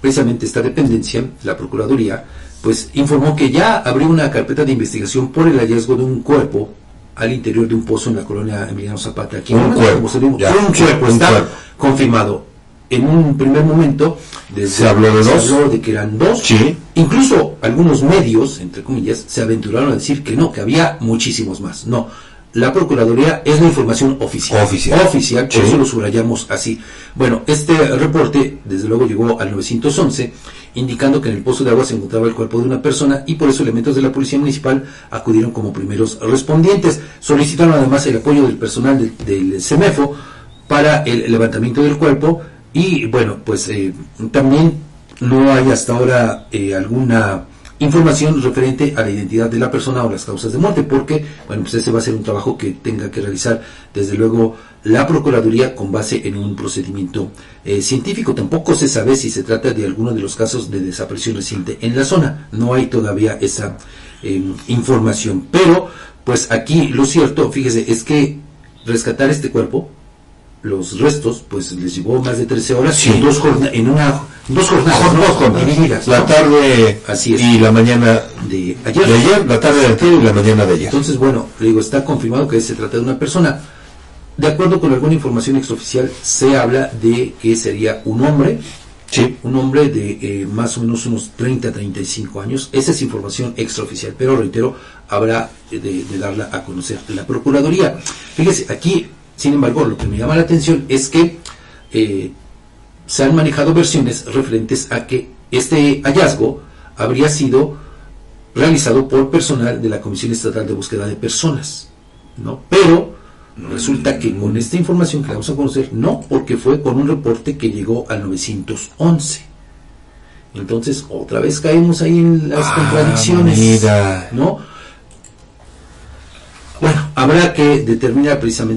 precisamente esta dependencia, la Procuraduría, pues informó que ya abrió una carpeta de investigación por el hallazgo de un cuerpo al interior de un pozo en la colonia Emiliano Zapata. Aquí Un cuerpo, ya. un cuerpo, Un está cuerpo. confirmado. En un primer momento desde- Se habló de dos. habló de que eran dos. Sí. Incluso algunos medios, entre comillas, se aventuraron a decir que no, que había muchísimos más. No, la Procuraduría es la información oficial. Oficial. Oficial, por Sí. eso lo subrayamos así. Bueno, este reporte, desde luego, llegó al 911, indicando que en el pozo de agua se encontraba el cuerpo de una persona y por eso elementos de la Policía Municipal acudieron como primeros respondientes. Solicitaron además el apoyo del personal del, del CEMEFO para el levantamiento del cuerpo y bueno, pues eh, también no hay hasta ahora eh, alguna información referente a la identidad de la persona o las causas de muerte, porque bueno, pues ese va a ser un trabajo que tenga que realizar desde luego la Procuraduría con base en un procedimiento eh, científico. Tampoco se sabe si se trata de alguno de los casos de desaparición reciente en la zona. No hay todavía esa eh, información. Pero, pues aquí lo cierto, fíjese, es que rescatar este cuerpo los restos, pues les llevó más de 13 horas Sí. en, dos jorna- en una, dos jornadas ¿no? Dos jornadas. divididas, La ¿no? tarde Así es. y la mañana de de ayer. la tarde de ayer y la mañana de ayer. Entonces, bueno, le digo, está confirmado que se trata de una persona. De acuerdo con alguna información extraoficial, se habla de que sería un hombre, Sí. un hombre de eh, más o menos unos 30 35 años. Esa es información extraoficial, pero reitero, habrá de, de darla a conocer la Procuraduría. Fíjese, aquí, sin embargo, lo que me llama la atención es que eh, se han manejado versiones referentes a que este hallazgo habría sido realizado por personal de la Comisión Estatal de Búsqueda de Personas, ¿no? Pero resulta que con esta información que vamos a conocer, no, porque fue con un reporte que llegó al 911. Entonces, otra vez caemos ahí en las Ah, contradicciones, mira. ¿no? Bueno, habrá que determinar precisamente